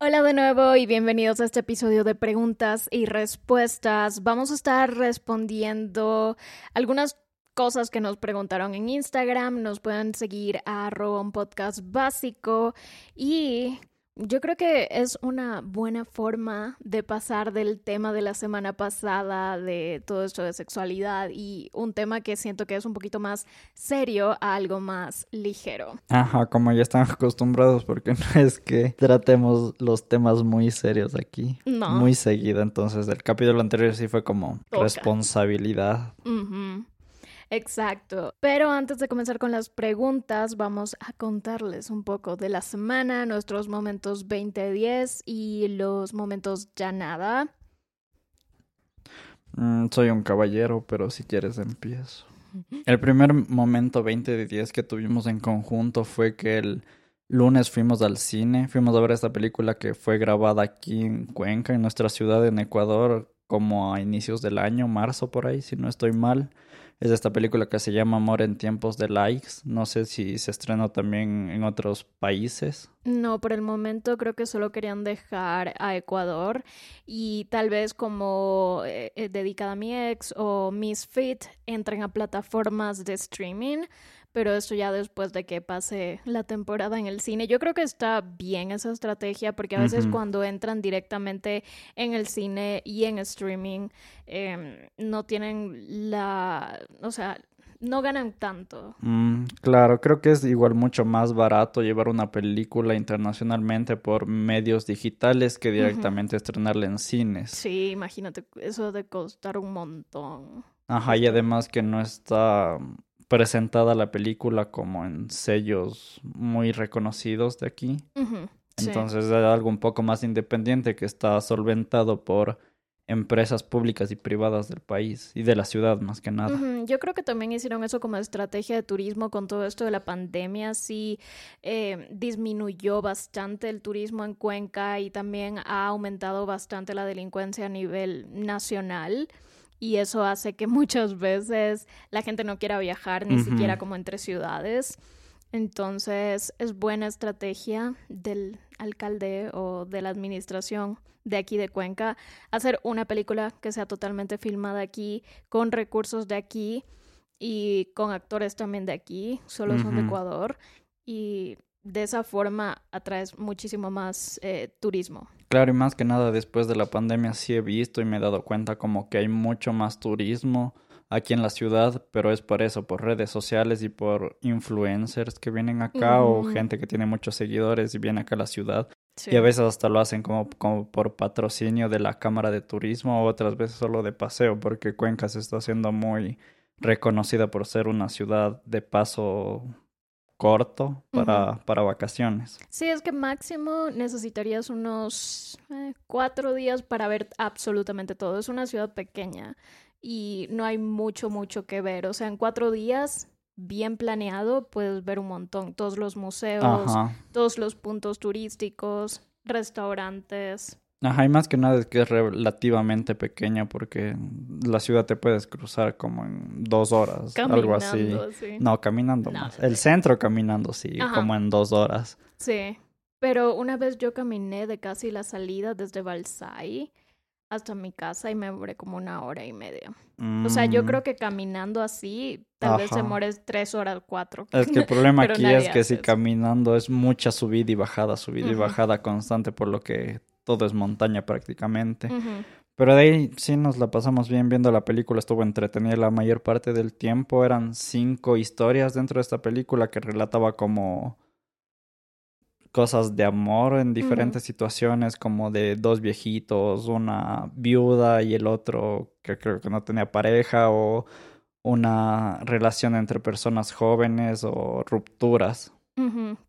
Hola de nuevo y bienvenidos a este episodio de preguntas y respuestas. Vamos a estar respondiendo algunas cosas que nos preguntaron en Instagram. Nos pueden seguir a arroba podcast básico y yo creo que es una buena forma de pasar del tema de la semana pasada, de todo esto de sexualidad y un tema que siento que es un poquito más serio a algo más ligero. Ajá, como ya están acostumbrados, porque no es que tratemos los temas muy serios aquí. No. Muy seguido, entonces el capítulo anterior sí fue como Toca. responsabilidad. Ujú. Exacto. Pero antes de comenzar con las preguntas, vamos a contarles un poco de la semana, nuestros momentos 2010 y los momentos ya nada. Mm, soy un caballero, pero si quieres empiezo. El primer momento 20 de 10 que tuvimos en conjunto fue que el lunes fuimos al cine, fuimos a ver esta película que fue grabada aquí en Cuenca, en nuestra ciudad en Ecuador, como a inicios del año, marzo por ahí, si no estoy mal. Es esta película que se llama Amor en tiempos de likes. No sé si se estrenó también en otros países. No, por el momento creo que solo querían dejar a Ecuador y tal vez como eh, eh, dedicada a mi ex o Misfit entren a plataformas de streaming, pero esto ya después de que pase la temporada en el cine. Yo creo que está bien esa estrategia porque a veces cuando entran directamente en el cine y en streaming em, no tienen la, o sea, no ganan tanto. Mm, claro, creo que es igual mucho más barato llevar una película internacionalmente por medios digitales que directamente estrenarla en cines. Sí, imagínate, eso de costar un montón. Ajá, y además que no está presentada la película como en sellos muy reconocidos de aquí. Sí. Entonces es algo un poco más independiente que está solventado por empresas públicas y privadas del país y de la ciudad más que nada. Yo creo que también hicieron eso como estrategia de turismo con todo esto de la pandemia. Sí, eh, disminuyó bastante el turismo en Cuenca y también ha aumentado bastante la delincuencia a nivel nacional. Y eso hace que muchas veces la gente no quiera viajar ni siquiera como entre ciudades. Entonces es buena estrategia del alcalde o de la administración de aquí de Cuenca hacer una película que sea totalmente filmada aquí, con recursos de aquí y con actores también de aquí, solo son de. Ecuador. Y de esa forma atraes muchísimo más eh, turismo. Claro, y más que nada después de la pandemia sí he visto y me he dado cuenta como que hay mucho más turismo aquí en la ciudad, pero es por eso, por redes sociales y por influencers que vienen acá o gente que tiene muchos seguidores y viene acá a la ciudad. Sí. Y a veces hasta lo hacen como, como por patrocinio de la Cámara de Turismo, o otras veces solo de paseo, porque Cuenca se está haciendo muy reconocida por ser una ciudad de paso corto para, para vacaciones. Sí, es que máximo necesitarías unos eh, cuatro días para ver absolutamente todo. Es una ciudad pequeña y no hay mucho, mucho que ver. O sea, en cuatro días, bien planeado, puedes ver un montón. Todos los museos, Ajá. todos los puntos turísticos, restaurantes. Ajá, y más que nada es que es relativamente pequeña porque la ciudad te puedes cruzar como en dos horas, algo así. Sí. No, caminando No, más. El centro caminando, sí, Ajá. como en dos horas. Sí. Pero una vez yo caminé de casi la salida desde Balsai hasta mi casa y me demoré como una hora y media. O sea, yo Mm, creo que caminando así, tal vez Ajá. demores tres horas, cuatro. Es que el problema aquí es que si caminando es mucha subida y bajada, subida y bajada constante, por lo que todo es montaña prácticamente. Pero de ahí sí nos la pasamos bien viendo la película, estuvo entretenida la mayor parte del tiempo. Eran cinco historias dentro de esta película que relataba como cosas de amor en diferentes situaciones, como de dos viejitos, una viuda y el otro que creo que no tenía pareja, o una relación entre personas jóvenes o rupturas.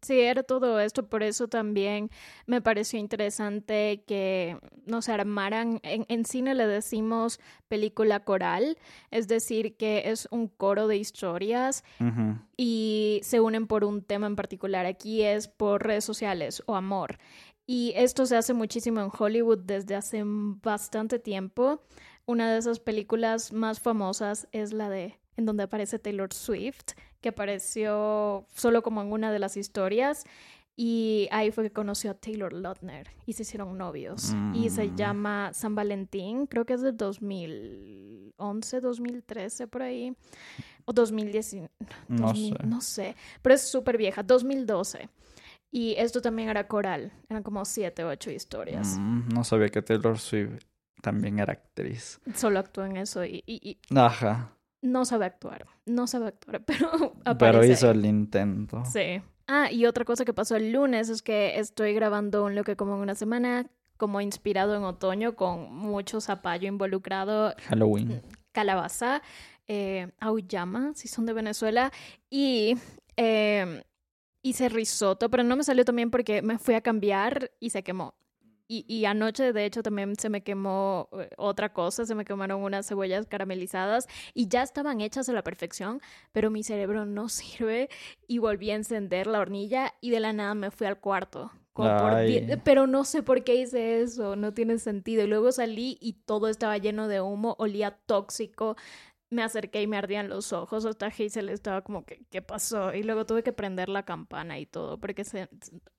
Sí, era todo esto, por eso también me pareció interesante que nos armaran, en, en cine le decimos película coral, es decir, que es un coro de historias y se unen por un tema en particular. Aquí es por redes sociales o amor. Y esto se hace muchísimo en Hollywood desde hace bastante tiempo. Una de esas películas más famosas es la de en donde aparece Taylor Swift, que apareció solo como en una de las historias. Y ahí fue que conoció a Taylor Lautner y se hicieron novios. Y se Mm. llama San Valentín, creo que es de 2011, 2013 por ahí. O 2019. No 2000, sé. No sé, pero es súper vieja, 2012. Y esto también era coral, eran como siete, ocho historias. Mm, no sabía que Taylor Swift también era actriz. Solo actuó en eso y, y- y Ajá. No sabe actuar, no sabe actuar, pero Pero aparece hizo ahí. el intento. Sí. Ah, y otra cosa que pasó el lunes es que estoy grabando un lo que como en una semana, como inspirado en otoño, con mucho zapallo involucrado, Halloween. calabaza, eh, auyama, si son de Venezuela, y eh, hice risotto, pero no me salió también porque me fui a cambiar y se quemó. Y, y anoche, de hecho, también se me quemó eh, otra cosa, se me quemaron unas cebollas caramelizadas y ya estaban hechas a la perfección, pero mi cerebro no sirve y volví a encender la hornilla y de la nada me fui al cuarto. por Pero no sé por qué hice eso, no tiene sentido. Y luego salí y todo estaba lleno de humo, olía tóxico. Me acerqué y me ardían los ojos. Hasta Hazel estaba como que, ¿qué pasó? Y luego tuve que prender la campana y todo, porque se...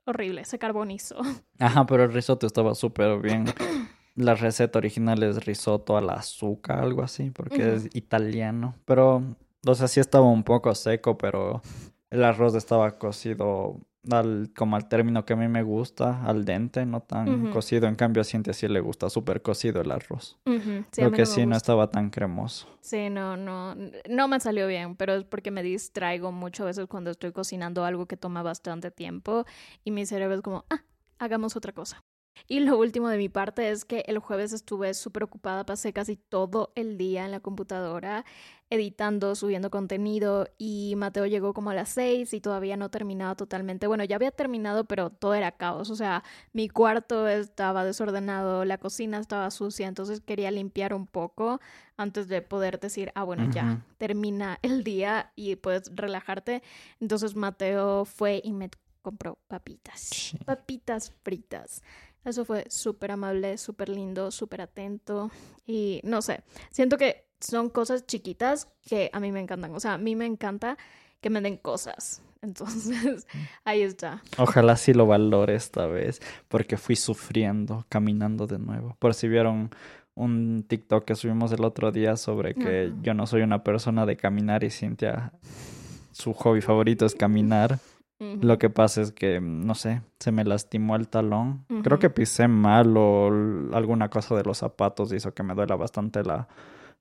horrible, se carbonizó. Ajá, pero el risotto estaba súper bien. La receta original es risotto al azúcar, algo así, porque es italiano. Pero, o sea, sí estaba un poco seco, pero el arroz estaba cocido al, como al término que a mí me gusta, al dente, no tan Ujú. cocido. En cambio, a Cintia sí le gusta súper cocido el arroz. Ujú, sí, a Lo que no sí no estaba tan cremoso. Sí, no, no, no me salió bien, pero es porque me distraigo mucho a veces cuando estoy cocinando algo que toma bastante tiempo y mi cerebro es como, ah, hagamos otra cosa. Y lo último de mi parte es que el jueves estuve súper ocupada, pasé casi todo el día en la computadora editando, subiendo contenido y Mateo llegó como a las seis y todavía no terminaba totalmente. Bueno, ya había terminado, pero todo era caos, o sea, mi cuarto estaba desordenado, la cocina estaba sucia, entonces quería limpiar un poco antes de poder decir, ah, bueno, ya termina el día y puedes relajarte. Entonces Mateo fue y me compró papitas, Sí. papitas fritas. Eso fue súper amable, súper lindo, súper atento y no sé, siento que son cosas chiquitas que a mí me encantan. O sea, a mí me encanta que me den cosas. Entonces, ahí está. Ojalá sí lo valore esta vez, porque fui sufriendo, caminando de nuevo. Por si vieron un TikTok que subimos el otro día sobre que yo no soy una persona de caminar y Cintia, su hobby favorito es caminar. Lo que pasa es que, no sé, se me lastimó el talón. Creo que pisé mal o alguna cosa de los zapatos hizo que me duela bastante la,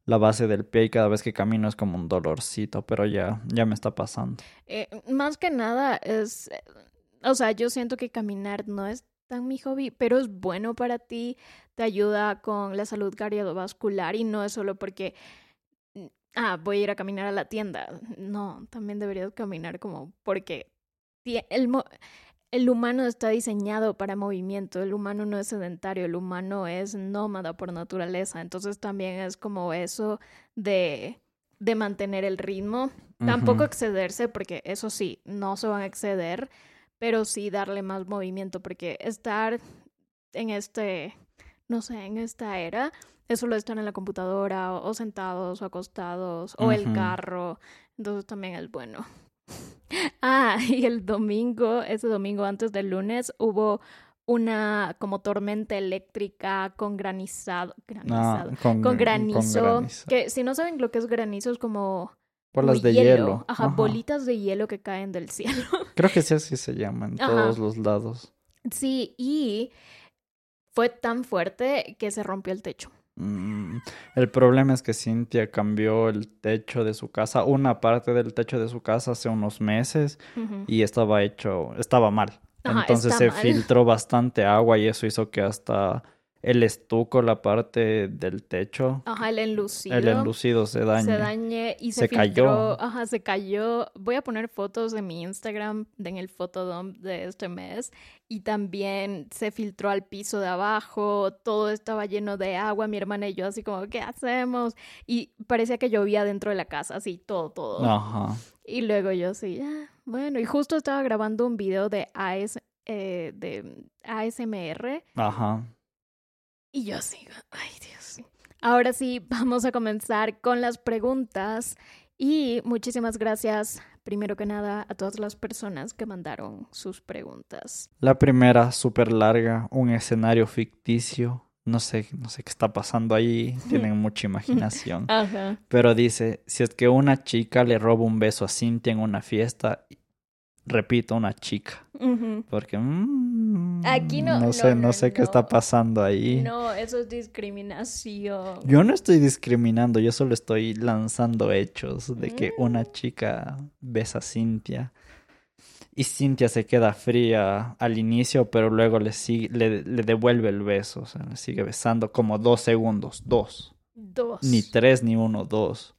la base del pie y cada vez que camino es como un dolorcito, pero ya, ya me está pasando. Eh, más que nada es, o sea, yo siento que caminar no es tan mi hobby, pero es bueno para ti, te ayuda con la salud cardiovascular y no es solo porque, mm, ah, voy a ir a caminar a la tienda. No, también deberías caminar como porque el, el humano está diseñado para movimiento, el humano no es sedentario, el humano es nómada por naturaleza, entonces también es como eso de, de mantener el ritmo. Tampoco excederse, porque eso sí, no se van a exceder, pero sí darle más movimiento, porque estar en este, no sé, en esta era, es solo estar en la computadora o, o sentados o acostados o el carro, entonces también es bueno. Ah, y el domingo, ese domingo antes del lunes, hubo una como tormenta eléctrica con granizado, Ah, granizado, con, con granizo, granizo. que si no saben lo que es granizo es como Bolas de hielo. Ajá, Ajá. bolitas de hielo que caen del cielo. Creo que sí así se llama en Ajá. todos los lados. Sí, y fue tan fuerte que se rompió el techo. Mm, El problema es que Cintia cambió el techo de su casa, una parte del techo de su casa hace unos meses y estaba hecho, estaba mal. Ajá, Entonces se mal. filtró bastante agua y eso hizo que hasta el estuco, la parte del techo, Ajá, el enlucido. el enlucido se dañe. Se dañe y se, Se cayó. ajá, se cayó. Voy a poner fotos de mi Instagram en el fotodump de este mes y también se filtró al piso de abajo, todo estaba lleno de agua, mi hermana y yo así como, ¿qué hacemos? Y parecía que llovía dentro de la casa, así todo, todo. Ajá. Y luego yo sí, ah, bueno, y justo estaba grabando un video de, AS, eh, de ASMR Ajá. Y yo así, ay Dios. Ahora sí, vamos a comenzar con las preguntas y muchísimas gracias primero que nada a todas las personas que mandaron sus preguntas. La primera, súper larga, un escenario ficticio. No sé, no sé qué está pasando ahí, tienen mucha imaginación. Ajá. Pero dice, si es que una chica le roba un beso a Cintia en una fiesta, repito, una chica. Porque mm, Aquí no- no sé, no, no, sé qué está pasando ahí. No, eso es discriminación. Yo no estoy discriminando, yo solo estoy lanzando hechos de que Mm. una chica besa a Cintia y Cintia se queda fría al inicio, pero luego le, sigue, le, le devuelve el beso, o sea, le sigue besando como dos segundos, dos, Dos. ni tres, ni uno, dos.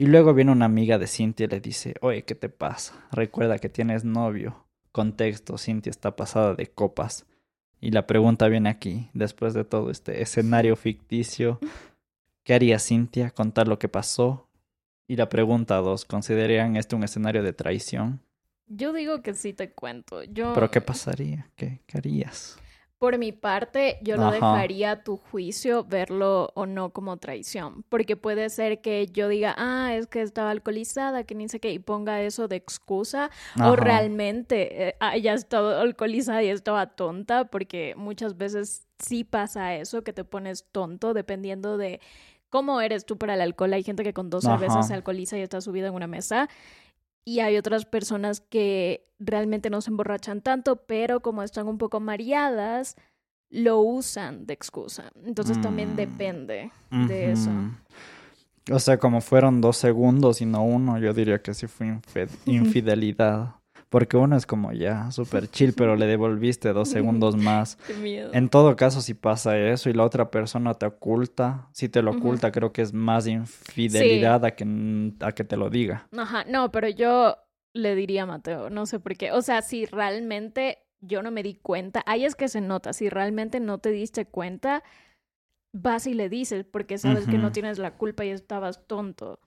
Y luego viene una amiga de Cintia y le dice, oye, ¿qué te pasa? Recuerda que tienes novio. Contexto, Cintia está pasada de copas. Y la pregunta viene aquí, después de todo este escenario ficticio, ¿qué haría Cintia? Contar lo que pasó. Y la pregunta dos, ¿considerarían este un escenario de traición? Yo digo que sí te cuento. Yo, ¿Pero qué pasaría? ¿Qué, qué harías? Por mi parte, yo lo Ajá. dejaría a tu juicio verlo o no como traición, porque puede ser que yo diga, ah, es que estaba alcoholizada, que ni sé qué, y ponga eso de excusa, o realmente eh, haya estado alcoholizada y estaba tonta, porque muchas veces sí pasa eso, que te pones tonto dependiendo de cómo eres tú para el alcohol. Hay gente que con dos cervezas se alcoholiza y está subida en una mesa. Y hay otras personas que realmente no se emborrachan tanto, pero como están un poco mareadas, lo usan de excusa. Entonces también Mm. depende de eso. O sea, como fueron dos segundos y no uno, yo diría que sí fue infidelidad. Porque uno es como ya, súper chill, pero le devolviste dos segundos más. Qué miedo. En todo caso, si pasa eso y la otra persona te oculta, si te lo oculta, creo que es más infidelidad a, que, a que te lo diga. Ajá, no, pero yo le diría a Mateo, no sé por qué. O sea, si realmente yo no me di cuenta, ahí es que se nota, si realmente no te diste cuenta, vas y le dices, porque sabes que no tienes la culpa y estabas tonto.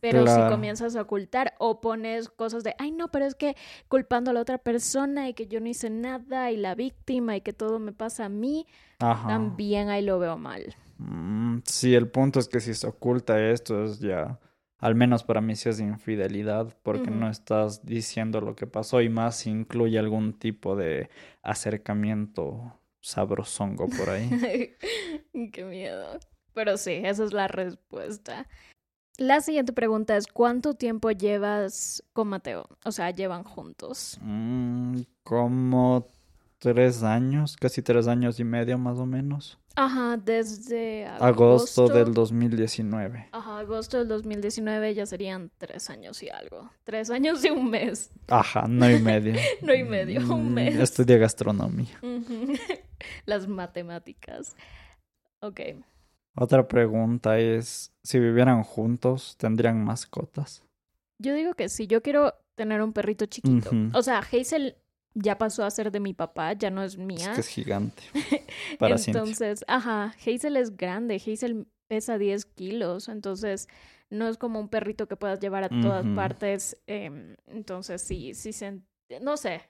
Pero Claro. si comienzas a ocultar o pones cosas de, ay, no, pero es que culpando a la otra persona y que yo no hice nada y la víctima y que todo me pasa a mí, Ajá. también ahí lo veo mal. Mm, sí, el punto es que si se oculta esto es ya, al menos para mí sí es infidelidad, porque no estás diciendo lo que pasó y más si incluye algún tipo de acercamiento sabrosongo por ahí. Qué miedo. Pero sí, esa es la respuesta. La siguiente pregunta es, ¿cuánto tiempo llevas con Mateo? O sea, llevan juntos. Mm, como tres años, casi tres años y medio más o menos. Ajá, desde Agosto, agosto del 2019. Ajá, agosto del 2019 ya serían tres años y algo. Tres años y un mes. Ajá, no y medio. No y medio, un Mm, mes. Estudié gastronomía. Las matemáticas. Ok. Otra pregunta es, si vivieran juntos, ¿tendrían mascotas? Yo digo que sí, yo quiero tener un perrito chiquito. O sea, Hazel ya pasó a ser de mi papá, ya no es Es mía. que es gigante. Para Cintia. entonces, ajá, Hazel es grande, Hazel pesa 10 kilos, entonces no es como un perrito que puedas llevar a todas partes. em, entonces, sí, sí, se, no sé,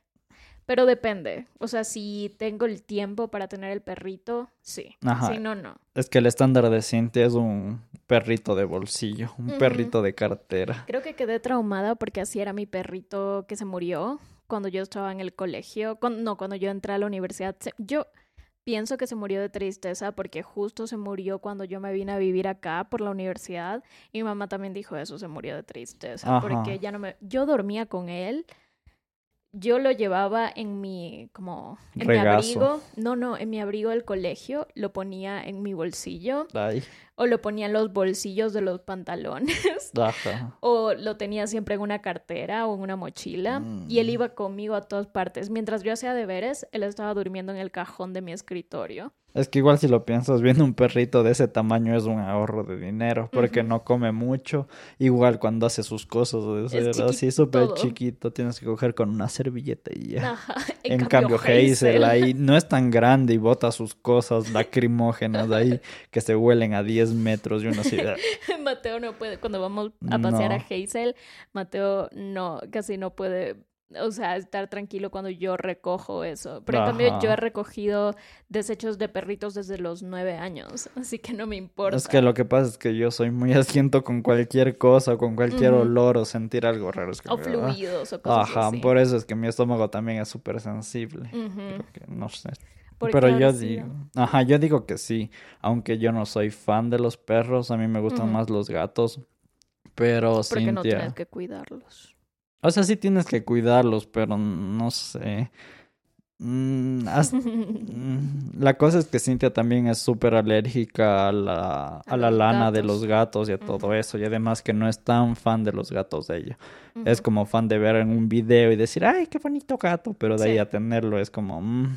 pero depende. O sea, si tengo el tiempo para tener el perrito, sí. Ajá. Si no, no. Es que el estándar de Cintia es un perrito de bolsillo, un perrito de cartera. Creo que quedé traumada porque así era mi perrito que se murió cuando yo estaba en el colegio. Cuando, no, cuando yo entré a la universidad. Yo pienso que se murió de tristeza porque justo se murió cuando yo me vine a vivir acá por la universidad. Y mi mamá también dijo eso, se murió de tristeza. Ajá. Porque ya no me... Yo dormía con él. Yo lo llevaba en mi, como, en mi abrigo. No, no, en mi abrigo del colegio. Lo ponía en mi bolsillo. Ay, O lo ponía en los bolsillos de los pantalones. ajá. O lo tenía siempre en una cartera o en una mochila. Y él Mm. iba conmigo a todas partes. Mientras yo hacía deberes, él estaba durmiendo en el cajón de mi escritorio. Es que igual si lo piensas, viendo un perrito de ese tamaño es un ahorro de dinero, porque no come mucho. Igual cuando hace sus cosas, de así súper chiquito, tienes que coger con una servilleta y ya. Ajá. En, cambio, Hazel ahí no es tan grande y bota sus cosas lacrimógenas ahí que se huelen a 10 metros uno así. "Ah". Mateo no puede, cuando vamos a pasear a. Hazel, Mateo no, casi no puede o sea, estar tranquilo cuando yo recojo eso. Pero en cambio yo he recogido desechos de perritos desde los nueve años, así que no me importa. Es que lo que pasa es que yo soy muy asiento con cualquier cosa, con cualquier olor o sentir algo raro. o fluidos o cosas Ajá, por eso es que mi estómago también es súper sensible. no sé. Pero yo digo, ajá, yo digo que sí, aunque yo no soy fan de los perros, a mí me gustan más los gatos, pero Porque no tienes que cuidarlos. O sea, sí tienes que cuidarlos, pero no sé. Mm, mm, la cosa es que Cintia también es súper alérgica a la, a, la lana de los gatos y a todo eso. Y además que no es tan fan de los gatos de ella. Es como fan de ver en un video y decir, ay, qué bonito gato. Pero de ahí a tenerlo es como... Mm".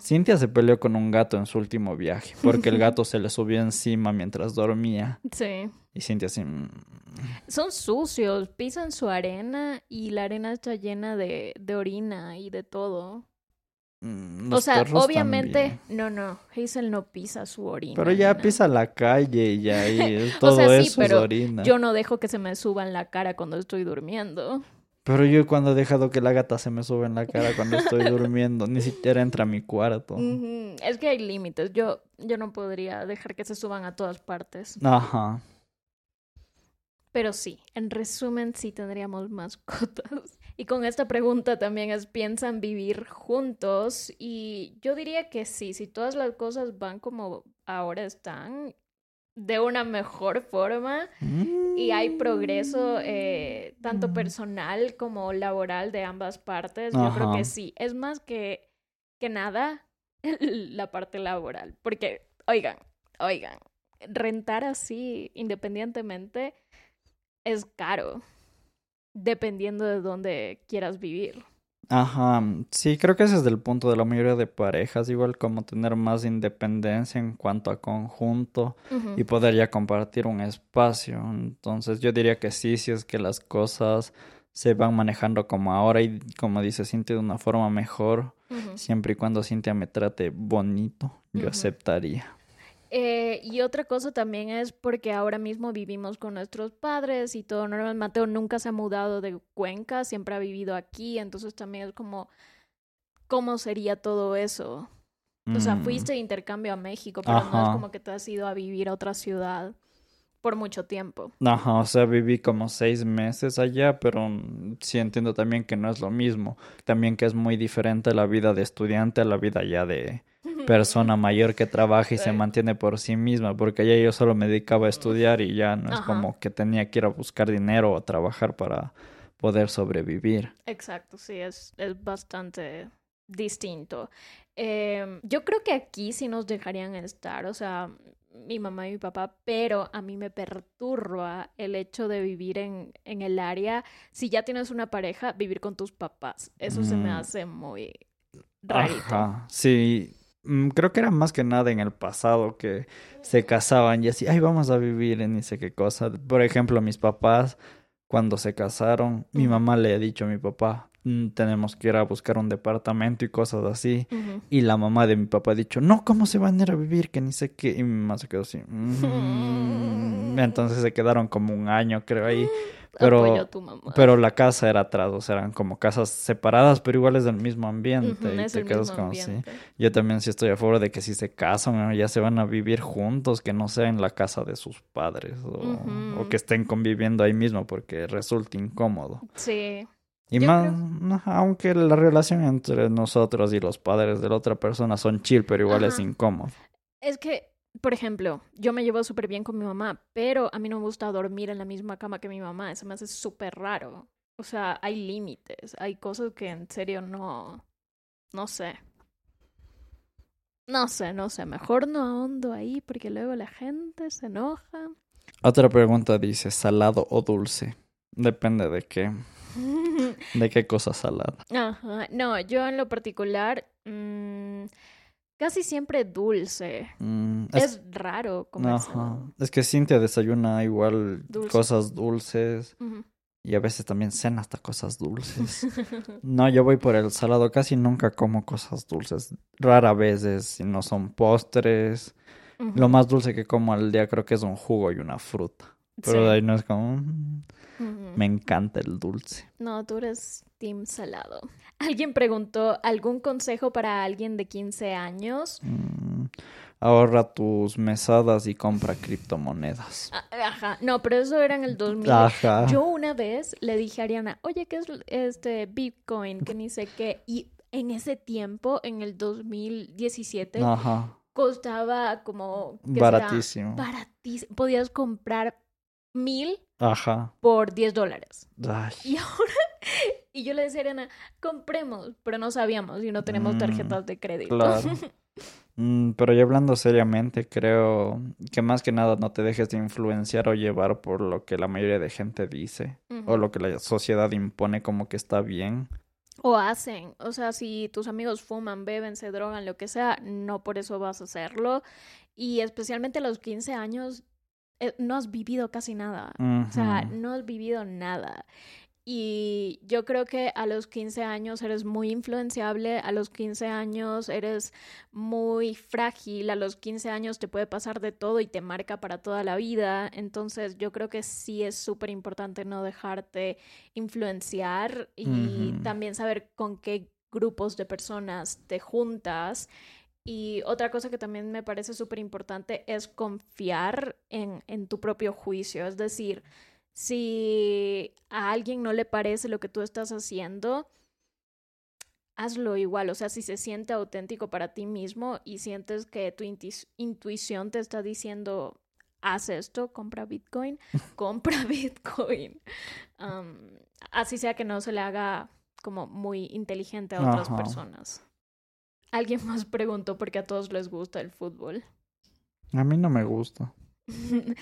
Cintia se peleó con un gato en su último viaje porque el gato se le subió encima mientras dormía. Sí. Y Cintia así... Son sucios, pisan su arena y la arena está llena de, de orina y de todo. Mm, o sea, obviamente, no, no, Hazel no pisa su orina. Pero ya pisa la calle y ya ahí todo o sea, sí, pero orina. Yo no dejo que se me suba en la cara cuando estoy durmiendo. Pero yo cuando he dejado que la gata se me suba en la cara cuando estoy durmiendo, ni siquiera entra a mi cuarto. Es que hay límites. Yo, yo no podría dejar que se suban a todas partes. Ajá. Pero sí, en resumen, sí tendríamos mascotas. Y con esta pregunta también es, ¿piensan vivir juntos? Y yo diría que sí, si todas las cosas van como ahora están, de una mejor forma y hay progreso eh, tanto mm. personal como laboral de ambas partes, yo creo que sí. Es más que, que nada la parte laboral. Porque, oigan, oigan, rentar así independientemente es caro, dependiendo de dónde quieras vivir. Ajá, sí, creo que ese es el punto de la mayoría de parejas, igual como tener más independencia en cuanto a conjunto y poder ya compartir un espacio. Entonces yo diría que sí, si es que las cosas se van manejando como ahora y como dice Cintia de una forma mejor, siempre y cuando Cintia me trate bonito, yo aceptaría. Eh, y otra cosa también es porque ahora mismo vivimos con nuestros padres y todo normal. Mateo nunca se ha mudado de Cuenca, siempre ha vivido aquí, entonces también es como, ¿cómo sería todo eso? O sea, mm. fuiste de intercambio a México, pero no es como que te has ido a vivir a otra ciudad por mucho tiempo. Ajá, o sea, viví como seis meses allá, pero sí entiendo también que no es lo mismo. También que es muy diferente la vida de estudiante a la vida ya de, persona mayor que trabaja y se mantiene por sí misma, porque ya yo solo me dedicaba a estudiar y ya no es como que tenía que ir a buscar dinero o trabajar para poder sobrevivir. Exacto, sí, es, es bastante distinto. Em, yo creo que aquí sí nos dejarían estar, o sea, mi mamá y mi papá, pero a mí me perturba el hecho de vivir en, en el área. Si ya tienes una pareja, vivir con tus papás. Eso se me mm. hace muy rarito. Ajá, sí. Mm, creo que era más que nada en el pasado que se casaban y así, ay, vamos a vivir en ni sé qué cosa. Por ejemplo, mis papás, cuando se casaron, mi mamá le ha dicho a mi papá, tenemos que ir a buscar un departamento y cosas así. Y la mamá de mi papá ha dicho, no, ¿cómo se van a ir a vivir? Que ni sé qué. Y mi mamá se quedó así. Mm". Entonces se quedaron como un año, creo, ahí. Pero, pero la casa era atrás, o sea, eran como casas separadas, pero igual es del mismo ambiente. y te quedas como así. Yo también sí estoy a favor de que si se casan, ya se van a vivir juntos, que no sea en la casa de sus padres o, que estén conviviendo ahí mismo porque resulta incómodo. Sí. Y más, aunque la relación entre nosotros y los padres de la otra persona son chill, pero igual es incómodo. Es que por ejemplo, yo me llevo súper bien con mi mamá, pero a mí no me gusta dormir en la misma cama que mi mamá. Eso me hace súper raro. O sea, hay límites, hay cosas que en serio no... No sé. No sé, no sé. Mejor no ahondo ahí porque luego la gente se enoja. Otra pregunta dice, ¿salado o dulce? Depende de qué. ¿De qué cosa salada? Ajá. No, yo en lo particular... Mmm, casi siempre dulce. Mm, es, raro comer. Es que Cintia desayuna igual cosas dulces. Y a veces también cena hasta cosas dulces. no, yo voy por el salado. Casi nunca como cosas dulces. Rara veces, si no son postres. Lo más dulce que como al día creo que es un jugo y una fruta. Pero Sí. de ahí no es como... Me encanta el dulce. No, tú eres team salado. Alguien preguntó, ¿algún consejo para alguien de 15 años? Mm, ahorra tus mesadas y compra criptomonedas. Ah, Ajá, no, pero eso era en el 2000. Ajá. Yo una vez le dije a Ariana, oye, ¿qué es este Bitcoin? Que ni sé qué. Y en ese tiempo, en el 2017, Ajá. costaba como... Baratísimo. Baratísimo. Podías comprar mil Ajá. por 10 dólares. Y ahora, y yo le decía a Ariana, compremos, pero no sabíamos y no tenemos Mm, tarjetas de crédito. Claro. Mm, pero ya hablando seriamente, creo que más que nada no te dejes de influenciar o llevar por lo que la mayoría de gente dice o lo que la sociedad impone como que está bien. O hacen, o sea, si tus amigos fuman, beben, se drogan, lo que sea, no por eso vas a hacerlo. Y especialmente a los 15 años, no has vivido casi nada. O sea, no has vivido nada. Y yo creo que a los 15 años eres muy influenciable, a los 15 años eres muy frágil, a los 15 años te puede pasar de todo y te marca para toda la vida. Entonces yo creo que sí es súper importante no dejarte influenciar y también saber con qué grupos de personas te juntas. Y otra cosa que también me parece súper importante es confiar en, en tu propio juicio. Es decir, si a alguien no le parece lo que tú estás haciendo, hazlo igual. O sea, si se siente auténtico para ti mismo y sientes que tu intuición te está diciendo, haz esto, compra Bitcoin, compra Bitcoin. Am, así sea que no se le haga como muy inteligente a otras Ajá. personas. Alguien más preguntó por qué a todos les gusta el fútbol. A mí no me gusta.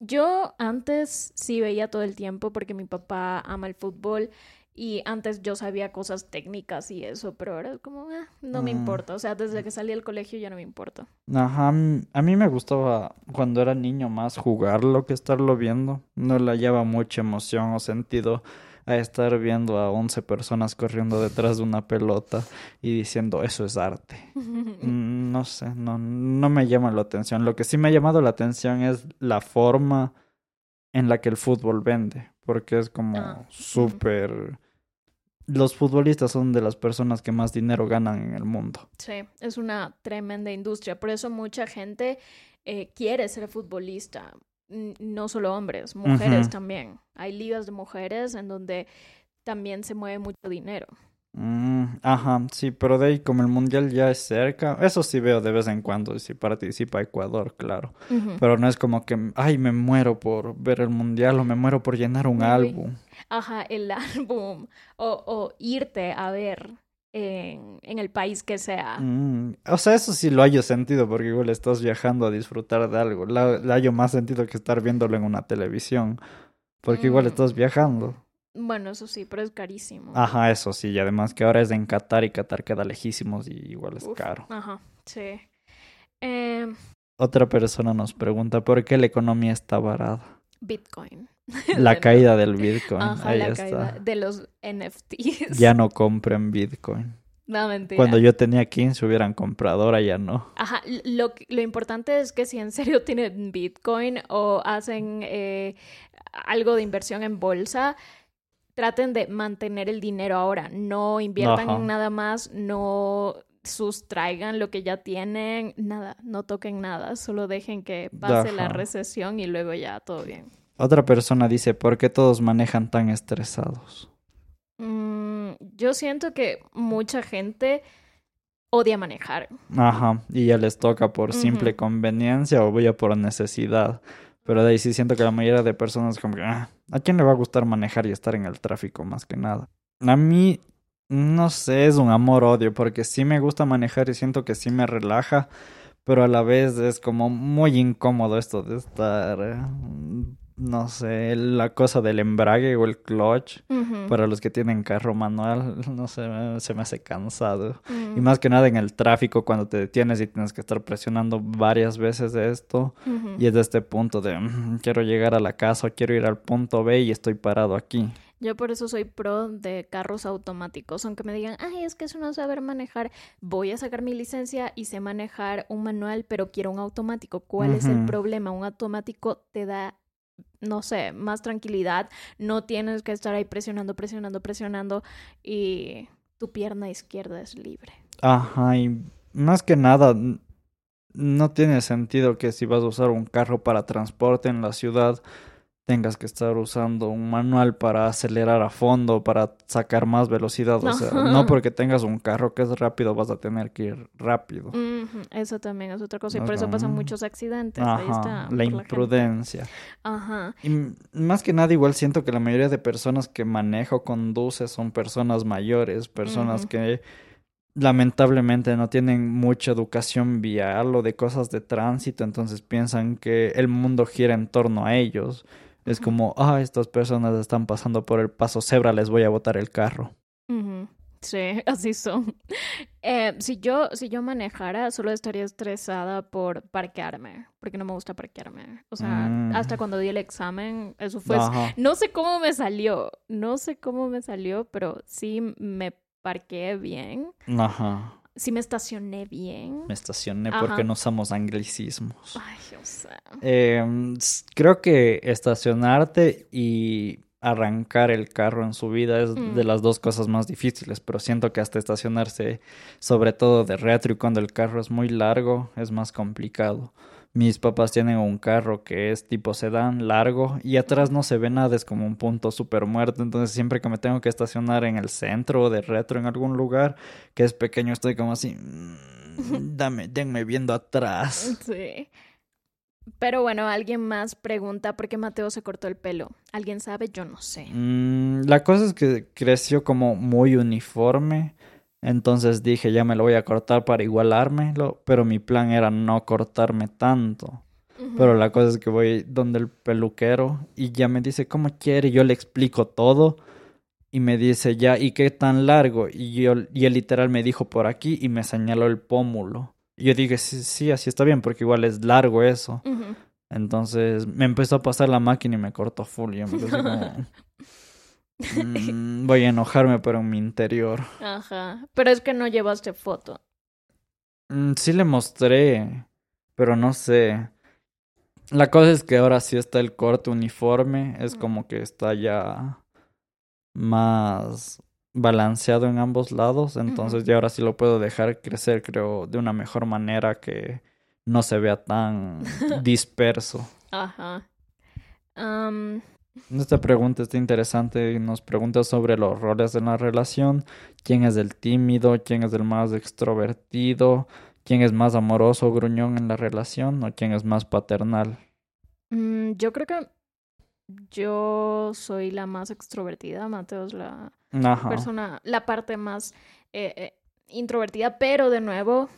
Yo antes sí veía todo el tiempo porque mi papá ama el fútbol y antes yo sabía cosas técnicas y eso, pero ahora es como, "Ah, no me Mm. importa. O sea, desde que salí del colegio ya no me importa. Ajá, a mí me gustaba cuando era niño más jugarlo que estarlo viendo. No le hallaba mucha emoción o sentido a estar viendo a 11 personas corriendo detrás de una pelota y diciendo eso es arte. Mm, No sé, no, no me llama la atención. Lo que sí me ha llamado la atención es la forma en la que el fútbol vende, porque es como Ah, súper... Los futbolistas son de las personas que más dinero ganan en el mundo. Sí, es una tremenda industria. Por eso mucha gente eh, quiere ser futbolista. No solo hombres, mujeres también. Hay ligas de mujeres en donde también se mueve mucho dinero. Mm, ajá, sí, pero de ahí como el mundial ya es cerca, eso sí veo de vez en cuando, si participa Ecuador, claro, pero no es como que, ay, me muero por ver el mundial o me muero por llenar un álbum. Ajá, el álbum. O, o irte a ver en, en el país que sea. Mm, o sea, eso sí lo hallo sentido porque igual estás viajando a disfrutar de algo, la, le hallo más sentido que estar viéndolo en una televisión, porque igual Mm. estás viajando. Bueno, eso sí, pero es carísimo. Ajá, eso sí, y además que ahora es en Qatar y Qatar queda lejísimos y igual es Uf, caro. Ajá, sí. Em, Otra persona nos pregunta por qué la economía está varada. Bitcoin. La caída del Bitcoin. Ajá, Ahí la está. caída de los NFTs. Ya no compren Bitcoin. No, mentira. Cuando yo tenía 15 hubieran comprado, ahora ya no. Ajá, lo, lo importante es que si en serio tienen Bitcoin o hacen eh, algo de inversión en bolsa, traten de mantener el dinero ahora. No inviertan Ajá. en nada más, no sustraigan lo que ya tienen, nada, no toquen nada, solo dejen que pase la recesión y luego ya todo bien. Otra persona dice, ¿por qué todos manejan tan estresados? Mm, yo siento que mucha gente odia manejar. Ajá, y ya les toca por simple conveniencia o ya por necesidad. Pero de ahí sí siento que la mayoría de personas como que, "Ah, ¿a quién le va a gustar manejar y estar en el tráfico más que nada? A mí, no sé, es un amor-odio porque sí me gusta manejar y siento que sí me relaja, pero a la vez es como muy incómodo esto de estar, eh, no sé, la cosa del embrague o el clutch. Para los que tienen carro manual, no sé, se me hace cansado. Y mm, más que nada en el tráfico, cuando te detienes y tienes que estar presionando varias veces de esto. Y es de este punto de, "Mm, quiero llegar a la casa o quiero ir al punto B y estoy parado aquí. Yo por eso soy pro de carros automáticos, aunque me digan, ay, es que eso no saber manejar, voy a sacar mi licencia y sé manejar un manual, pero quiero un automático. ¿Cuál es el problema? Un automático te da no sé, más tranquilidad. No tienes que estar ahí presionando, presionando, presionando y tu pierna izquierda es libre. Ajá, y más que nada, no tiene sentido que si vas a usar un carro para transporte en la ciudad, tengas que estar usando un manual para acelerar a fondo, para sacar más velocidad. O sea, no porque tengas un carro que es rápido vas a tener que ir rápido. Eso también es otra cosa y por eso pasan muchos accidentes. Ahí está, la imprudencia. Ajá. Y más que nada igual siento que la mayoría de personas que maneja o conduce son personas mayores, personas que lamentablemente no tienen mucha educación vial o de cosas de tránsito, entonces piensan que el mundo gira en torno a ellos. Es como, ah, estas personas están pasando por el paso cebra, les voy a botar el carro. Sí, así son. Eh, si yo, si yo manejara, solo estaría estresada por parquearme, porque no me gusta parquearme. O sea, mm. hasta cuando di el examen, eso fue. No sé cómo me salió, no sé cómo me salió, pero sí me parqué bien. Ajá si me estacioné bien. Me estacioné porque no usamos anglicismos. Ay, o sea. Em, creo que estacionarte y arrancar el carro en su vida es de mm. las dos cosas más difíciles, pero siento que hasta estacionarse, sobre todo de retro y cuando el carro es muy largo, es más complicado. Mis papás tienen un carro que es tipo sedán, largo, y atrás no se ve nada, es como un punto súper muerto. Entonces, siempre que me tengo que estacionar en el centro o de retro en algún lugar que es pequeño, estoy como así. Mm, dame, denme viendo atrás. Sí. Pero bueno, alguien más pregunta por qué Mateo se cortó el pelo. ¿Alguien sabe? Yo no sé. Mm, la cosa es que creció como muy uniforme. Entonces dije, ya me lo voy a cortar para igualármelo, pero mi plan era no cortarme tanto. Pero la cosa es que voy donde el peluquero y ya me dice, ¿cómo quiere? Yo le explico todo y me dice, ya, ¿y qué tan largo? Y, yo, y él literal me dijo por aquí y me señaló el pómulo. Y yo dije, sí, sí, así está bien, porque igual es largo eso. Entonces me empezó a pasar la máquina y me cortó full. Y yo me quedé como... Mm, voy a enojarme, pero en mi interior. Ajá. Pero es que no llevaste foto. Mm, sí le mostré, pero no sé. La cosa es que ahora sí está el corte uniforme. Es como que está ya más balanceado en ambos lados. Entonces ya ahora sí lo puedo dejar crecer, creo, de una mejor manera que no se vea tan disperso. Ajá. Esta pregunta está interesante. Nos pregunta sobre los roles de la relación. ¿Quién es el tímido? ¿Quién es el más extrovertido? ¿Quién es más amoroso o gruñón en la relación? ¿O quién es más paternal? Mm, yo creo que yo soy la más extrovertida. Mateo es la persona, la parte más eh, eh, introvertida, pero de nuevo,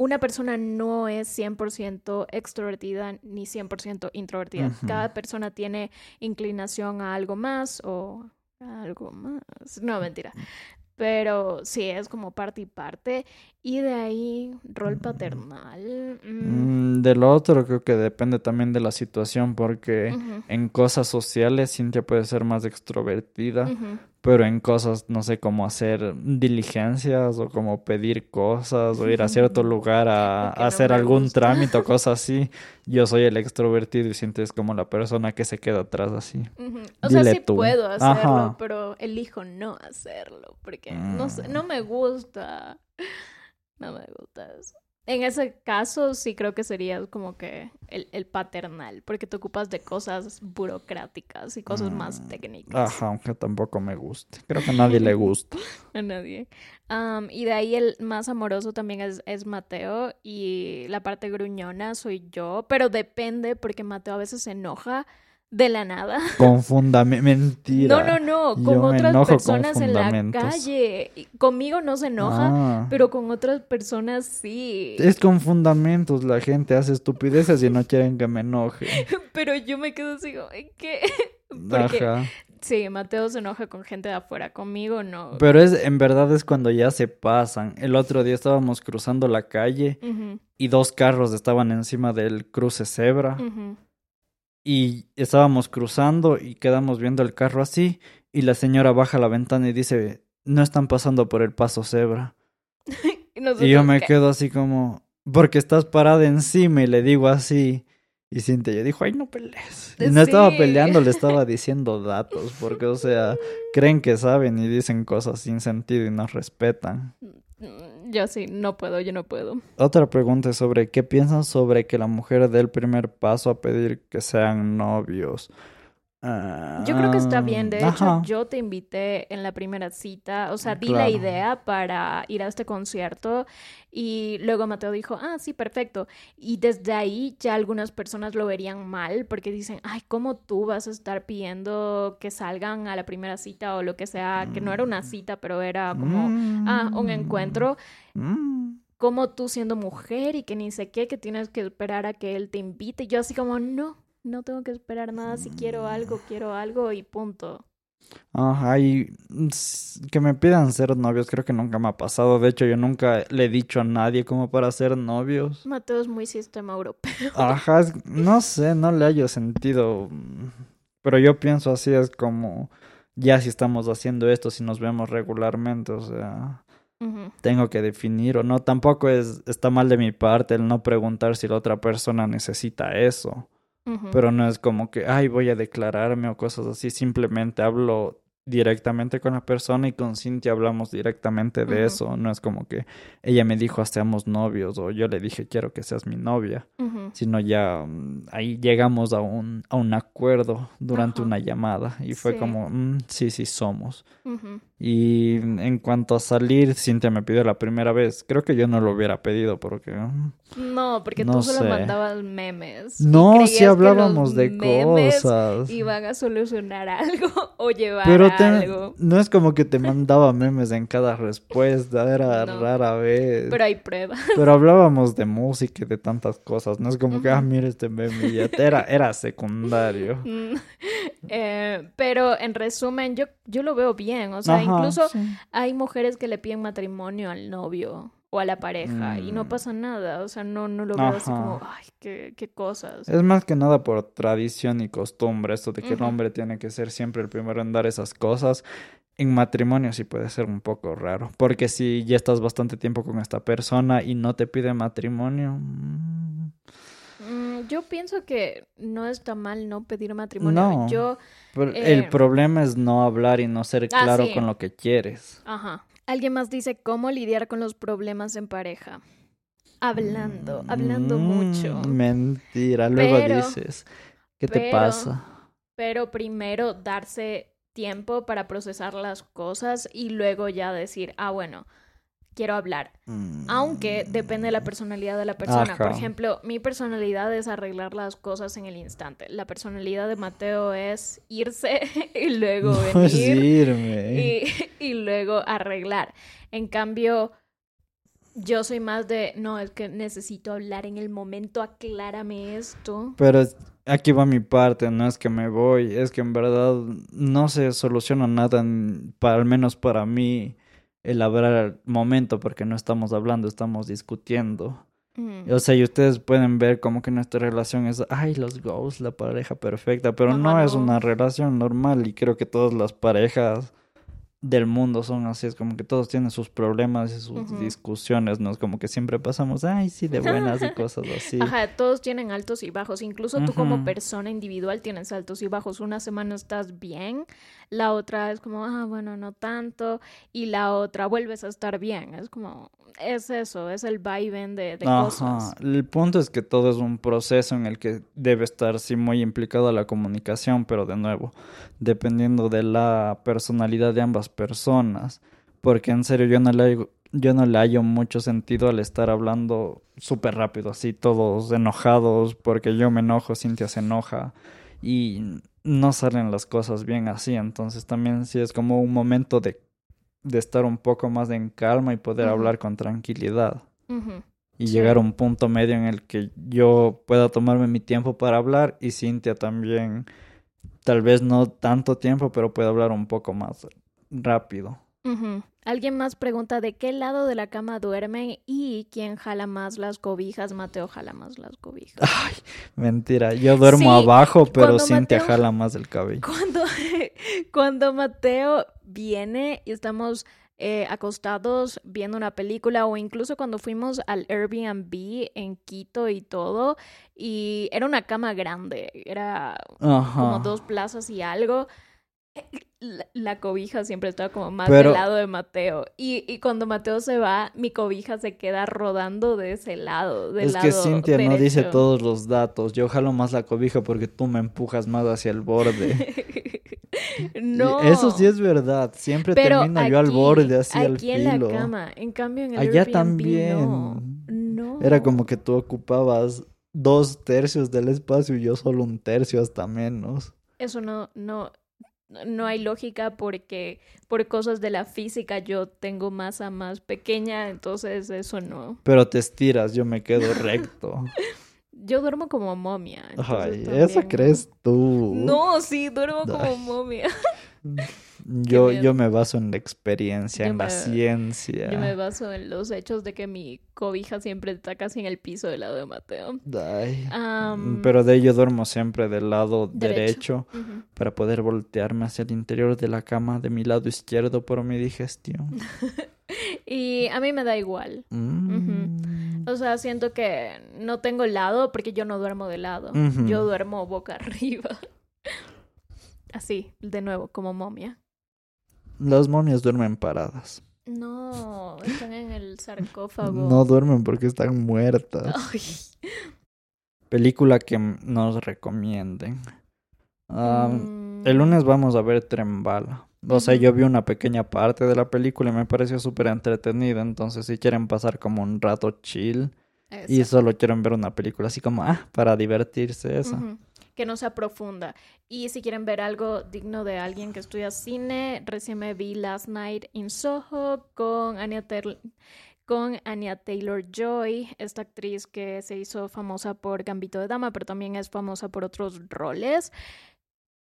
una persona no es 100% extrovertida ni 100% introvertida. Cada persona tiene inclinación a algo más o a algo más. No, mentira. Pero sí, es como parte y parte. Y de ahí, rol paternal. Mm. Mm, de lo otro creo que depende también de la situación, porque en cosas sociales Cintia puede ser más extrovertida, pero en cosas, no sé, como hacer diligencias o como pedir cosas o ir a cierto lugar a, hacer algún trámite o cosas así, yo soy el extrovertido y sientes como la persona que se queda atrás así. O sea, sí puedo hacerlo, pero elijo no hacerlo porque no, no me gusta. No me gusta eso. En ese caso sí creo que sería como que el, paternal, porque te ocupas de cosas burocráticas y cosas más mm, técnicas. Ajá, aunque tampoco me guste. Creo que a nadie le gusta. a nadie. y de ahí el más amoroso también es, es Mateo y la parte gruñona soy yo, pero depende porque Mateo a veces se enoja de la nada. Confundame, mentira. No, no, no, con otras personas en la calle. Conmigo no se enoja, ah. pero con otras personas sí. Es con fundamentos, la gente hace estupideces y no quieren que me enoje. pero yo me quedo así, ¿qué? Porque Ajá. Sí, Mateo se enoja con gente de afuera, conmigo no. Pero es, en verdad es cuando ya se pasan. El otro día estábamos cruzando la calle y dos carros estaban encima del cruce cebra y estábamos cruzando y quedamos viendo el carro así y la señora baja la ventana y dice, no están pasando por el paso cebra. y yo me quedo así como, porque estás parada encima y le digo así, Y Cintia ya dijo, ay, no pelees. Y no estaba peleando, le estaba diciendo datos, porque, o sea, creen que saben y dicen cosas sin sentido y no respetan. Yo sí, no puedo, yo no puedo. Otra pregunta es sobre qué piensan sobre que la mujer dé el primer paso a pedir que sean novios. Yo creo que está bien. De hecho, Ajá. yo te invité en la primera cita. O sea, di la Claro. idea para ir a este concierto. Y luego Mateo dijo, ah, sí, perfecto. Y desde ahí ya algunas personas lo verían mal porque dicen, ay, ¿cómo tú vas a estar pidiendo que salgan a la primera cita o lo que sea? Que no era una cita, pero era como, ah, un encuentro. Mm. Como tú siendo mujer y que ni sé qué, que tienes que esperar a que él te invite. Y yo así como, no, no tengo que esperar nada. Si quiero algo, quiero algo y punto. Ajá, y que me pidan ser novios, creo que nunca me ha pasado. De hecho, yo nunca le he dicho a nadie como para ser novios. Mateo es muy sistema europeo. Ajá, es- no sé, no le hallo sentido. mm, Pero yo pienso así, es como, ya si estamos haciendo esto, si nos vemos regularmente, o sea, tengo que definir o no. Tampoco es, está mal de mi parte el no preguntar si la otra persona necesita eso. Pero no es como que, ay, voy a declararme o cosas así. Simplemente hablo directamente con la persona y con Cintia hablamos directamente de eso. No es como que ella me dijo, seamos novios o yo le dije, quiero que seas mi novia. Sino ya mm, ahí llegamos a un, a un acuerdo durante una llamada y fue Sí. como, "Mm, sí, sí somos. Y en cuanto a salir, Cintia me pidió la primera vez. Creo que yo no lo hubiera pedido porque... mm, No, porque No tú solo sé. mandabas memes. No, que hablábamos de cosas. Iban a solucionar algo o llevar Pero algo. no es como que te mandaba memes en cada respuesta, era No. rara vez. Pero hay pruebas. Pero hablábamos de música y de tantas cosas. No es como que, ah, mira este meme. ya Era, era secundario. Mm, eh, pero en resumen, yo, yo lo veo bien. O sea, Ajá, incluso sí. hay mujeres que le piden matrimonio al novio o a la pareja y no Mm. pasa nada. O sea, no, no lo veo así como, ay, qué, qué cosas. Es más que nada por tradición y costumbre, esto de que el hombre tiene que ser siempre el primero en dar esas cosas. En matrimonio sí puede ser un poco raro, porque si ya estás bastante tiempo con esta persona y no te pide matrimonio, mm, Mm, yo pienso que no está mal no pedir matrimonio. No. Yo, pero Eh. el problema es no hablar y no ser Ah, claro sí. con lo que quieres. ajá. Alguien más dice cómo lidiar con los problemas en pareja. Hablando, hablando Mm, mucho. Mentira, luego Pero- dices, ¿qué te pasa? Pero primero darse tiempo para procesar las cosas y luego ya decir, ah, bueno, quiero hablar. Aunque depende de la personalidad de la persona. Por ejemplo, mi personalidad es arreglar las cosas en el instante. La personalidad de Mateo es irse y luego No venir irme. y, y luego arreglar. En cambio, yo soy más de, no, es que necesito hablar en el momento, aclárame esto. Pero aquí va mi parte, no es que me voy, es que en verdad no se soluciona nada, en- para, al menos para mí, el hablar al momento, porque no estamos hablando, estamos discutiendo. Mm. O sea, y ustedes pueden ver como que nuestra relación es, ay, los goals, la pareja perfecta, pero no es una relación normal y creo que todas las parejas del mundo son así, es como que todos tienen sus problemas y sus discusiones, ¿no? Es como que siempre pasamos, ay, sí, de buenas y cosas así. Ajá, todos tienen altos y bajos. Incluso tú como persona individual tienes altos y bajos. Una semana estás bien, la otra es como, ah, bueno, no tanto, y la otra vuelves a estar bien. Es como, es eso, es el vaivén de, de Ajá. cosas. El punto es que todo es un proceso en el que debe estar sí muy implicada la comunicación, pero de nuevo, dependiendo de la personalidad de ambas personas, porque en serio yo no le yo no le hallo mucho sentido al estar hablando súper rápido, así todos enojados, porque yo me enojo, Cintia se enoja y no salen las cosas bien así, entonces también sí es como un momento de, de estar un poco más en calma y poder hablar con tranquilidad y Sí. llegar a un punto medio en el que yo pueda tomarme mi tiempo para hablar y Cintia también, tal vez no tanto tiempo, pero pueda hablar un poco más rápido. Alguien más pregunta de qué lado de la cama duermen y quién jala más las cobijas. Mateo jala más las cobijas. Ay, mentira, yo duermo Sí, abajo, pero Cintia Mateo- jala más el cabello. Cuando, cuando Mateo viene y estamos eh, acostados viendo una película o incluso cuando fuimos al Airbnb en Quito y todo y era una cama grande, era como dos plazas y algo la, cobija siempre estaba como más del lado de Mateo. Y, y, cuando Mateo se va, mi cobija se queda rodando de ese lado. Del es que Cintia no dice todos los datos. Yo jalo más la cobija porque tú me empujas más hacia el borde. no. Eso sí es verdad. Siempre termino yo al borde, así al filo. Aquí en la cama. En cambio, en el Allá también. No. Era como que tú ocupabas dos tercios del espacio y yo solo un tercio, hasta menos. Eso no, no, no hay lógica porque por cosas de la física yo tengo masa más pequeña, entonces eso no. Pero te estiras, yo me quedo recto. yo duermo como momia. Ay, eso crees tú. No, sí, duermo como momia. Yo, yo me baso en la experiencia, en la ciencia. Yo me baso en los hechos de que mi cobija siempre está casi en el piso del lado de Mateo. Pero de ello duermo siempre del lado derecho, para poder voltearme hacia el interior de la cama de mi lado izquierdo por mi digestión. y a mí me da igual. Mm. O sea, siento que no tengo lado porque yo no duermo de lado. Yo duermo boca arriba. Así, de nuevo, como momia. Las momias duermen paradas. No, están en el sarcófago. No duermen porque están muertas. Película que nos recomienden. Mm. El lunes vamos a ver Trembala. O sea, yo vi una pequeña parte de la película y me pareció súper entretenida. Entonces, si quieren pasar como un rato chill y solo quieren ver una película así como, ah, para divertirse, esa que no sea profunda. Y si quieren ver algo digno de alguien que estudia cine, recién me vi Last Night in Soho con Anya, con Anya Taylor Joy, esta actriz que se hizo famosa por Gambito de Dama, pero también es famosa por otros roles.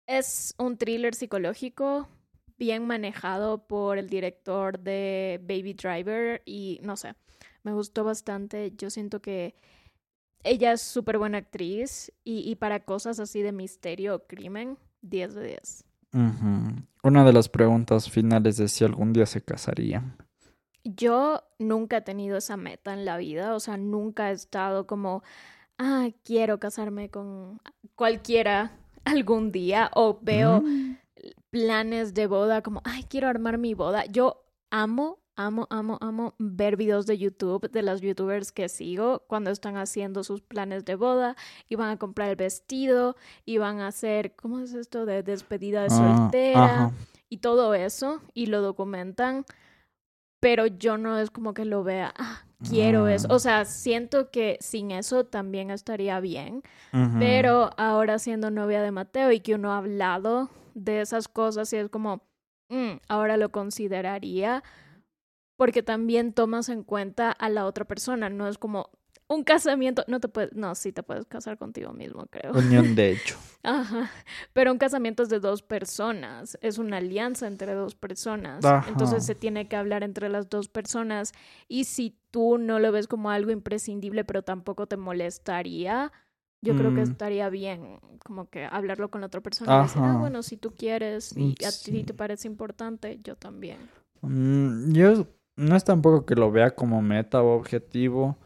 Es un thriller psicológico bien manejado por el director de Baby Driver y no sé, me gustó bastante. Yo siento que ella es súper buena actriz y, para cosas así de misterio o crimen, 10 de 10. Una de las preguntas finales es si algún día se casarían. Yo nunca he tenido esa meta en la vida, o sea, nunca he estado como, ah, quiero casarme con cualquiera algún día o veo mm. planes de boda como, ay, quiero armar mi boda. Yo amo amo, amo, amo ver videos de YouTube de las youtubers que sigo cuando están haciendo sus planes de boda y van a comprar el vestido y van a hacer, ¿cómo es esto? De despedida de ah, soltera y todo eso y lo documentan. Pero yo no es como que lo vea, ah, quiero eso. O sea, siento que sin eso también estaría bien. Pero ahora siendo novia de Mateo y que uno ha hablado de esas cosas y es como, mm, ahora lo consideraría porque también tomas en cuenta a la otra persona, no es como un casamiento, no te puedes, no, sí te puedes casar contigo mismo, creo. Unión de hecho. Ajá, pero un casamiento es de dos personas, es una alianza entre dos personas, entonces se tiene que hablar entre las dos personas y si tú no lo ves como algo imprescindible, pero tampoco te molestaría, yo creo que mm. estaría bien como que hablarlo con la otra persona y decir, ah, bueno, si tú quieres y a ti te parece importante, yo también. Mm, yo no es tampoco que lo vea como meta o objetivo.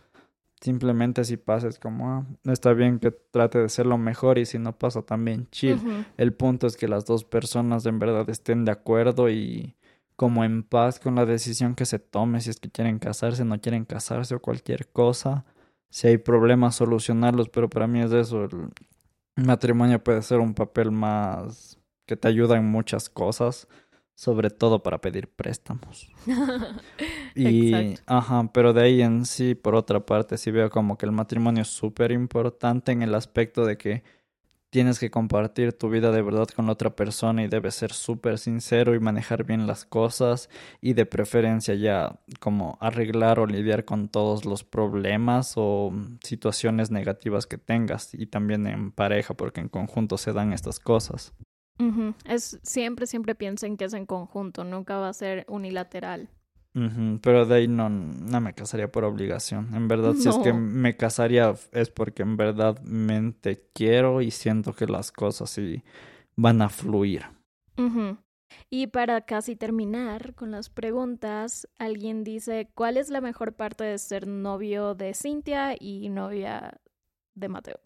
Simplemente si pasa es como, ah, está bien que trate de ser lo mejor y si no pasa también chill. El punto es que las dos personas en verdad estén de acuerdo y como en paz con la decisión que se tome, si es que quieren casarse, no quieren casarse o cualquier cosa. Si hay problemas, solucionarlos, pero para mí es eso. El matrimonio puede ser un papel más que te ayuda en muchas cosas sobre todo para pedir préstamos. y, ajá, pero de ahí en sí, por otra parte, sí veo como que el matrimonio es súper importante en el aspecto de que tienes que compartir tu vida de verdad con la otra persona y debes ser súper sincero y manejar bien las cosas y de preferencia ya como arreglar o lidiar con todos los problemas o situaciones negativas que tengas y también en pareja porque en conjunto se dan estas cosas. Es siempre, siempre piensen que es en conjunto, nunca va a ser unilateral. Pero de ahí no, no me casaría por obligación. En verdad, si es que me casaría es porque en verdad mente quiero y siento que las cosas sí van a fluir. Y para casi terminar con las preguntas, alguien dice, ¿cuál es la mejor parte de ser novio de Cintia y novia de Mateo?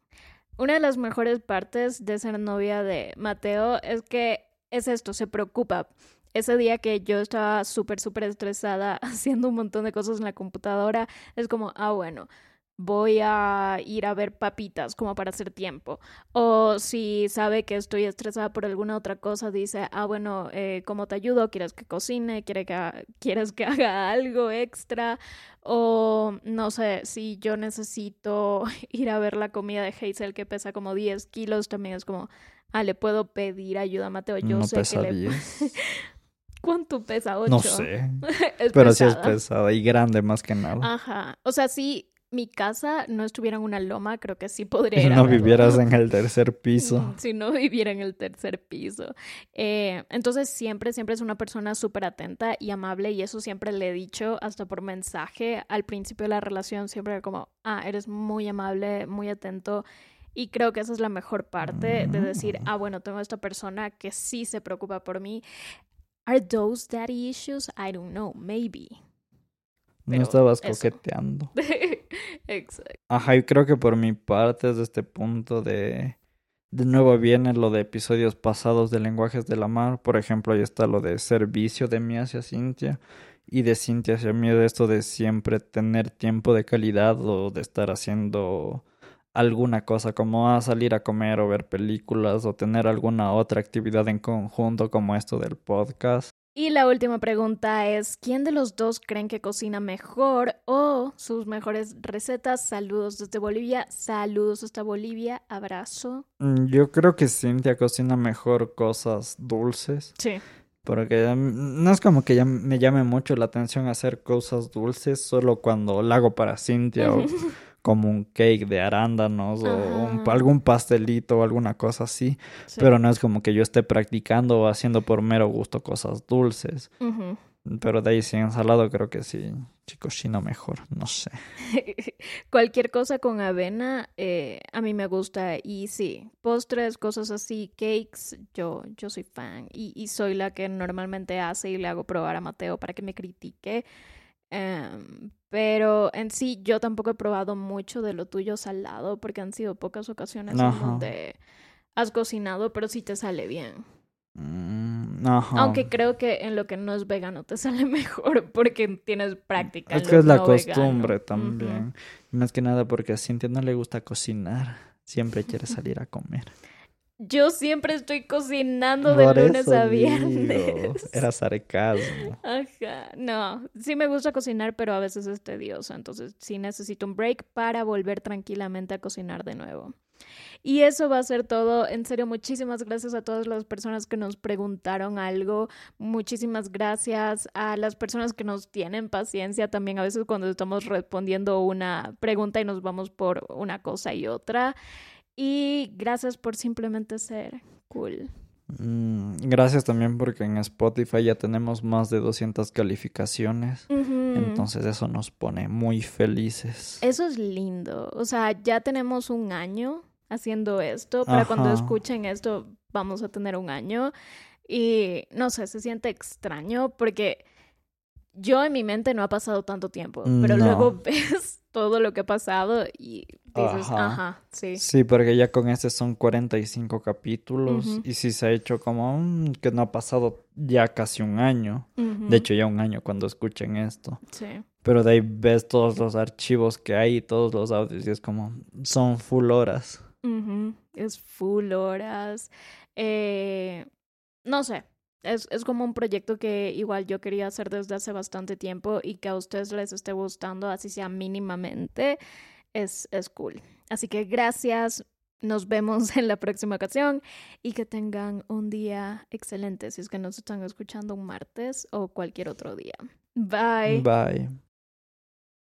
Una de las mejores partes de ser novia de Mateo es que es esto, se preocupa. Ese día que yo estaba súper, súper estresada haciendo un montón de cosas en la computadora, es como, ah, bueno, voy a ir a ver papitas como para hacer tiempo. O si sabe que estoy estresada por alguna otra cosa, dice, ah, bueno, eh, ¿cómo te ayudo? ¿Quieres que cocine? ¿Quieres que, ¿Quieres que haga algo extra? O no sé, si yo necesito ir a ver la comida de Hazel que pesa como 10 kilos, también es como, ah, le puedo pedir ayuda a Mateo. Yo no sé pesa que le... 10. ¿Cuánto pesa? ¿8? No sé. Es Pero sí es pesada. pesada y grande más que nada. Ajá. O sea, si mi casa no estuviera en una loma, creo que sí podría a no vivieras en el tercer piso. Mm, Si no viviera en el tercer piso. Eh, entonces siempre, siempre es una persona súper atenta y amable y eso siempre le he dicho hasta por mensaje al principio de la relación, siempre era como, ah, eres muy amable, muy atento. Y creo que esa es la mejor parte de decir, Mm. ah, bueno, tengo esta persona que sí se preocupa por mí. Are those daddy issues? I don't know, maybe. No estabas eso. coqueteando. Exacto. Ajá, y creo que por mi parte, desde este punto de... De nuevo viene lo de episodios pasados de Lenguajes del Amar. Por ejemplo, ahí está lo de servicio de mí hacia Cintia. Y de Cintia hacia mí, de esto de siempre tener tiempo de calidad o de estar haciendo alguna cosa como a salir a comer o ver películas o tener alguna otra actividad en conjunto como esto del podcast. Y la última pregunta es, ¿quién de los dos creen que cocina mejor o sus mejores recetas? Saludos desde Bolivia, saludos hasta Bolivia, abrazo. Mm, Yo creo que Cintia cocina mejor cosas dulces. Sí. Porque no es como que ya me llame mucho la atención hacer cosas dulces solo cuando la hago para Cintia o como un cake de arándanos o un- algún pastelito o alguna cosa así. Pero no es como que yo esté practicando o haciendo por mero gusto cosas dulces. Pero de ahí sí, ensalado creo que sí, sí cocino mejor, no sé. Cualquier cosa con avena eh, a mí me gusta y sí, postres, cosas así, cakes, yo, yo soy fan y, y soy la que normalmente hace y le hago probar a Mateo para que me critique. Em, pero en sí yo tampoco he probado mucho de lo tuyo salado porque han sido pocas ocasiones en donde has cocinado, pero sí te sale bien. Mm, ajá. Aunque creo que en lo que no es vegano te sale mejor porque tienes práctica. Es que es la no vegano. costumbre también. Más que nada porque a Cintia no le gusta cocinar. Siempre quiere salir a comer. Yo siempre estoy cocinando de Por lunes eso a digo, viernes. Era sarcasmo. Ajá. No, sí me gusta cocinar, pero a veces es tedioso. Entonces sí necesito un break para volver tranquilamente a cocinar de nuevo. Y eso va a ser todo. En serio, muchísimas gracias a todas las personas que nos preguntaron algo. Muchísimas gracias a las personas que nos tienen paciencia también a veces cuando estamos respondiendo una pregunta y nos vamos por una cosa y otra. Y gracias por simplemente ser cool. Mm, gracias también porque en Spotify ya tenemos más de 200 calificaciones. Ujú. Entonces eso nos pone muy felices. Eso es lindo. O sea, ya tenemos un año haciendo esto. Para cuando Ajá. escuchen esto, vamos a tener un año. Y no sé, se siente extraño porque yo en mi mente no ha pasado tanto tiempo, pero No. luego ves todo lo que ha pasado y dices, Ajá. ajá, sí. Sí, porque ya con este son 45 capítulos Ujú. y sí se ha hecho como mm, que no ha pasado ya casi un año. De hecho, ya un año cuando escuchen esto. sí. Pero de ahí ves todos los archivos que hay, todos los audios y es como, son full horas. Ujú, Es full horas. Eh, no sé. Es, es como un proyecto que igual yo quería hacer desde hace bastante tiempo y que a ustedes les esté gustando, así sea mínimamente, es, es cool. Así que gracias. Nos vemos en la próxima ocasión y que tengan un día excelente si es que nos están escuchando un martes o cualquier otro día. Bye. Bye.